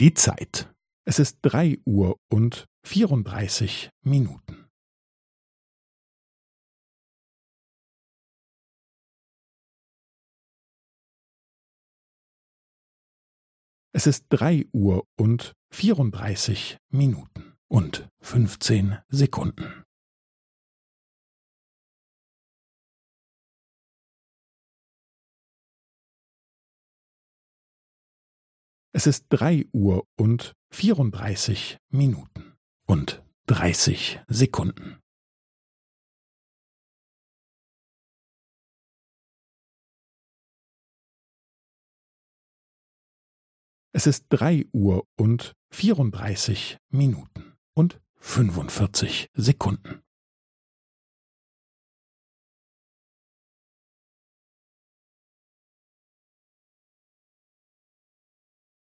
Die Zeit. Es ist drei Uhr und vierunddreißig Minuten. Es ist drei Uhr und vierunddreißig Minuten und fünfzehn Sekunden. Es ist drei Uhr und vierunddreißig Minuten und dreißig Sekunden. Es ist drei Uhr und vierunddreißig Minuten und fünfundvierzig Sekunden.